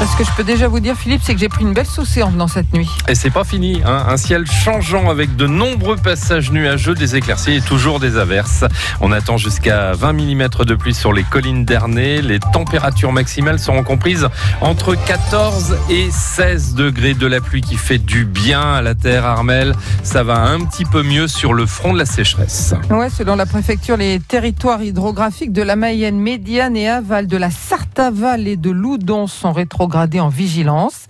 Ce que je peux déjà vous dire, Philippe, c'est que j'ai pris une belle saucée en venant cette nuit. Et c'est pas fini, hein. un ciel changeant avec de nombreux passages nuageux, des éclaircies et toujours des averses. On attend jusqu'à 20 mm de pluie sur les collines d'Ernée. Les températures maximales seront comprises entre 14 et 16 degrés de la pluie qui fait du bien à la terre, Armel. Ça va un petit peu mieux sur le front de la sécheresse. Ouais, selon la préfecture, les territoires hydrographiques de la Mayenne médiane et aval de la Sarthe-Aval et de Loudon sont rétro gradé en vigilance.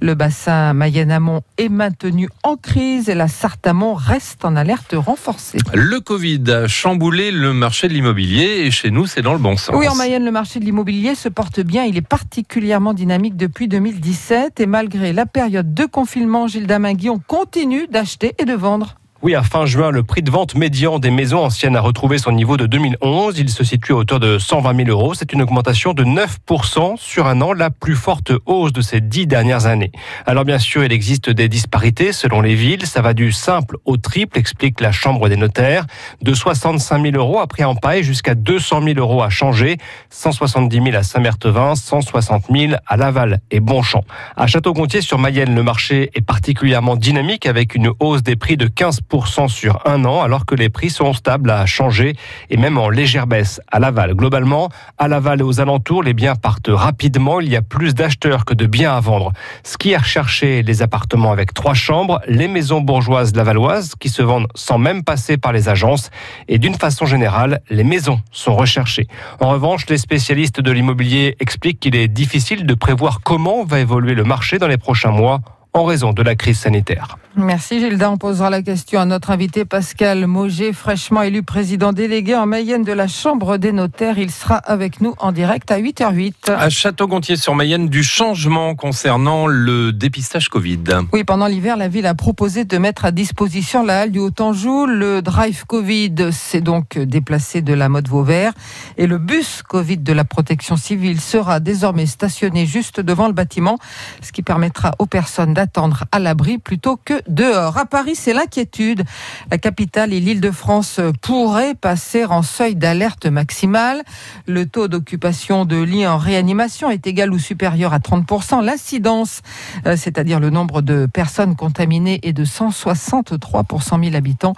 Le bassin Mayenne-Amont est maintenu en crise et la Sarthe-Amont reste en alerte renforcée. Le Covid a chamboulé le marché de l'immobilier et chez nous, c'est dans le bon sens. Oui, en Mayenne, le marché de l'immobilier se porte bien. Il est particulièrement dynamique depuis 2017 et malgré la période de confinement, Gilles Damingui, on continue d'acheter et de vendre. Oui, à fin juin, le prix de vente médian des maisons anciennes a retrouvé son niveau de 2011. Il se situe à hauteur de 120 000 euros. C'est une augmentation de 9% sur un an, la plus forte hausse de ces dix dernières années. Alors bien sûr, il existe des disparités selon les villes. Ça va du simple au triple, explique la Chambre des notaires. De 65 000 euros à Pré-en-Paille jusqu'à 200 000 euros à changer. 170 000 à Saint-Mertevin, 160 000 à Laval et Bonchamp. À Château-Gontier sur Mayenne, le marché est particulièrement dynamique avec une hausse des prix de 15 sur un an, alors que les prix sont stables à changer et même en légère baisse à Laval. Globalement, à Laval et aux alentours, les biens partent rapidement. Il y a plus d'acheteurs que de biens à vendre. Ce qui est recherché, les appartements avec trois chambres, les maisons bourgeoises lavalloises qui se vendent sans même passer par les agences. Et d'une façon générale, les maisons sont recherchées. En revanche, les spécialistes de l'immobilier expliquent qu'il est difficile de prévoir comment va évoluer le marché dans les prochains mois en raison de la crise sanitaire. Merci Gilda. On posera la question à notre invité Pascal Moget, fraîchement élu président délégué en Mayenne de la Chambre des notaires. Il sera avec nous en direct à 8h08. À Château-Gontier-sur-Mayenne, du changement concernant le dépistage Covid. Oui, pendant l'hiver, la ville a proposé de mettre à disposition la halle du Haut-Anjou. Le drive Covid s'est donc déplacé de la mode Vauvert et le bus Covid de la protection civile sera désormais stationné juste devant le bâtiment, ce qui permettra aux personnes d'attendre à l'abri plutôt que dehors. À Paris, c'est l'inquiétude. La capitale et l'Île-de-France pourraient passer en seuil d'alerte maximale. Le taux d'occupation de lits en réanimation est égal ou supérieur à 30%. L'incidence, euh, c'est-à-dire le nombre de personnes contaminées, est de 163 pour 100 000 habitants.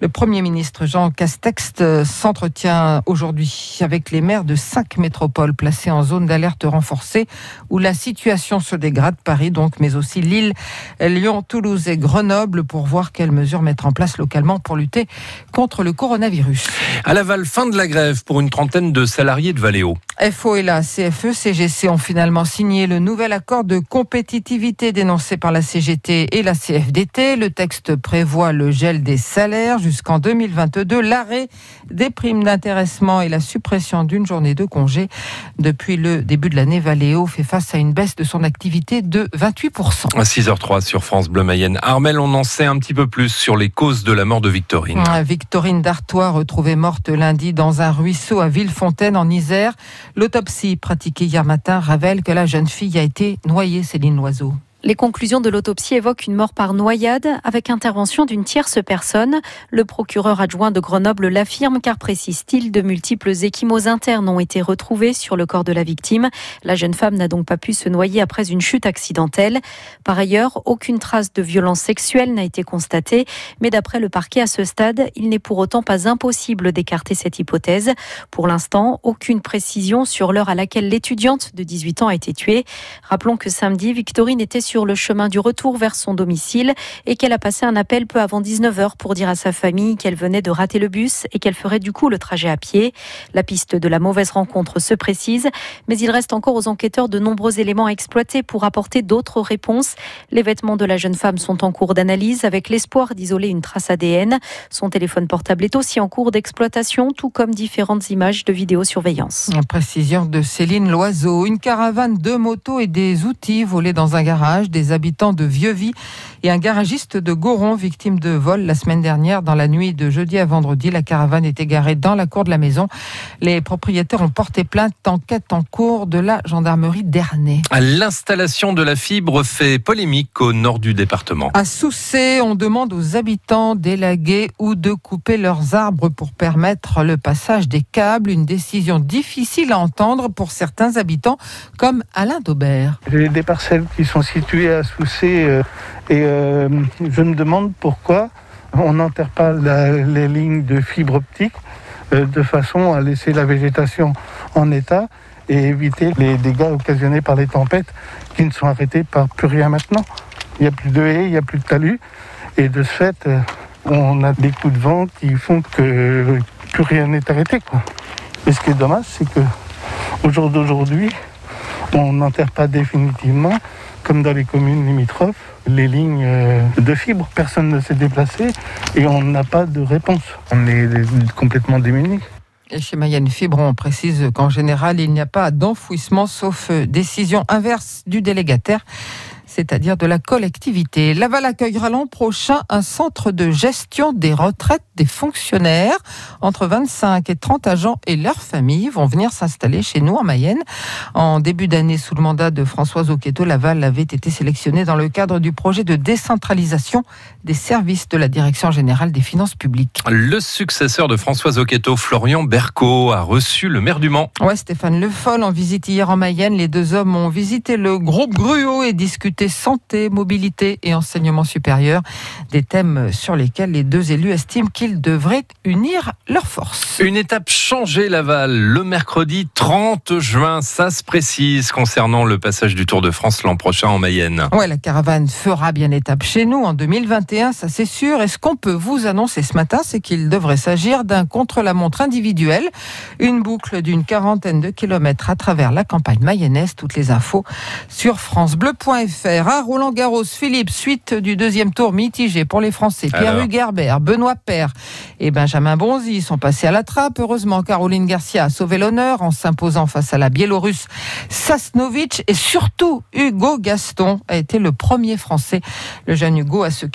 Le Premier ministre Jean Castex euh, s'entretient aujourd'hui avec les maires de cinq métropoles placées en zone d'alerte renforcée où la situation se dégrade. Paris donc, mais aussi Lille, Lyon, Toulouse et Grenoble pour voir quelles mesures mettre en place localement pour lutter contre le coronavirus. À Laval, fin de la grève pour une trentaine de salariés de Valéo. FO et la CFE, CGC ont finalement signé le nouvel accord de compétitivité dénoncé par la CGT et la CFDT. Le texte prévoit le gel des salaires jusqu'en 2022, l'arrêt des primes d'intéressement et la suppression d'une journée de congé. Depuis le début de l'année, Valéo fait face à une baisse de son activité de 28%. À 6h03 sur France Bleu Mayenne. Armel, on en sait un petit peu plus sur les causes de la mort de Victorine. Victorine Dartois, retrouvée morte lundi dans un ruisseau à Villefontaine en Isère. L'autopsie pratiquée hier matin révèle que la jeune fille a été noyée, Céline Loiseau. Les conclusions de l'autopsie évoquent une mort par noyade avec intervention d'une tierce personne. Le procureur adjoint de Grenoble l'affirme car précise-t-il, de multiples échymoses internes ont été retrouvés sur le corps de la victime. La jeune femme n'a donc pas pu se noyer après une chute accidentelle. Par ailleurs, aucune trace de violence sexuelle n'a été constatée, mais d'après le parquet à ce stade, il n'est pour autant pas impossible d'écarter cette hypothèse. Pour l'instant, aucune précision sur l'heure à laquelle l'étudiante de 18 ans a été tuée. Rappelons que samedi, Victorine était sur le chemin du retour vers son domicile et qu'elle a passé un appel peu avant 19h pour dire à sa famille qu'elle venait de rater le bus et qu'elle ferait du coup le trajet à pied. La piste de la mauvaise rencontre se précise, mais il reste encore aux enquêteurs de nombreux éléments à exploiter pour apporter d'autres réponses. Les vêtements de la jeune femme sont en cours d'analyse avec l'espoir d'isoler une trace ADN. Son téléphone portable est aussi en cours d'exploitation, tout comme différentes images de vidéosurveillance. précision de Céline Loiseau. Une caravane, deux motos et des outils volés dans un garage des habitants de Vieux-Vie et un garagiste de Goron, victime de vol la semaine dernière. Dans la nuit de jeudi à vendredi, la caravane était garée dans la cour de la maison. Les propriétaires ont porté plainte. Enquête en cours de la gendarmerie d'Ernay. L'installation de la fibre fait polémique au nord du département. À Soucé, on demande aux habitants d'élaguer ou de couper leurs arbres pour permettre le passage des câbles. Une décision difficile à entendre pour certains habitants, comme Alain Daubert. J'ai des parcelles qui sont situées à Soucé euh, et euh, je me demande pourquoi on n'enterre pas les lignes de fibre optique euh, de façon à laisser la végétation en état et éviter les dégâts occasionnés par les tempêtes qui ne sont arrêtés par plus rien maintenant. Il n'y a plus de haies, il n'y a plus de talus et de ce fait, on a des coups de vent qui font que plus rien n'est arrêté. Et ce qui est dommage, c'est que au jour d'aujourd'hui, on n'enterre pas définitivement, comme dans les communes limitrophes, les lignes euh, de fibres. Personne ne s'est déplacé et on n'a pas de réponse. On est complètement démunis. Et chez Mayenne Fibre, on précise qu'en général, il n'y a pas d'enfouissement sauf euh, décision inverse du délégataire, c'est-à-dire de la collectivité. Laval accueillera l'an prochain un centre de gestion des retraites des fonctionnaires. Entre 25 et 30 agents et leurs familles vont venir s'installer chez nous en Mayenne. En début d'année, sous le mandat de Françoise Oqueto, Laval avait été sélectionné dans le cadre du projet de décentralisation des services de la Direction générale des finances publiques. Le successeur de Françoise Oqueto, Florian Berco, a reçu le maire du Mans. Ouais, Stéphane Le Foll, en visite hier en Mayenne, les deux hommes ont visité le groupe Gruau et discuté santé, mobilité et enseignement supérieur, des thèmes sur lesquels les deux élus estiment qu'ils devraient unir leurs forces. Une étape changée Laval le mercredi 30 juin, ça se précise concernant le passage du Tour de France l'an prochain en Mayenne. Ouais, la caravane fera bien étape chez nous en 2021, ça c'est sûr. Et ce qu'on peut vous annoncer ce matin, c'est qu'il devrait s'agir d'un contre-la-montre individuel, une boucle d'une quarantaine de kilomètres à travers la campagne mayonnaise. Toutes les infos sur francebleu.fr. À Roland Garros, Philippe, suite du deuxième tour mitigé pour les Français. Pierre Hugerbert, Benoît Paire et Benjamin Bonzi sont passés à la trappe. Heureusement, Caroline Garcia a sauvé l'honneur en s'imposant face à la Biélorusse Sasnovic et surtout Hugo Gaston a été le premier Français. Le jeune Hugo a se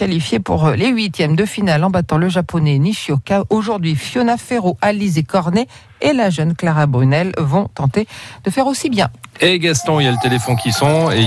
pour les huitièmes de finale en battant le japonais Nishioka. Aujourd'hui, Fiona Ferro, Alizé Cornet et la jeune Clara Brunel vont tenter de faire aussi bien. Et Gaston, il y a le téléphone qui sonne et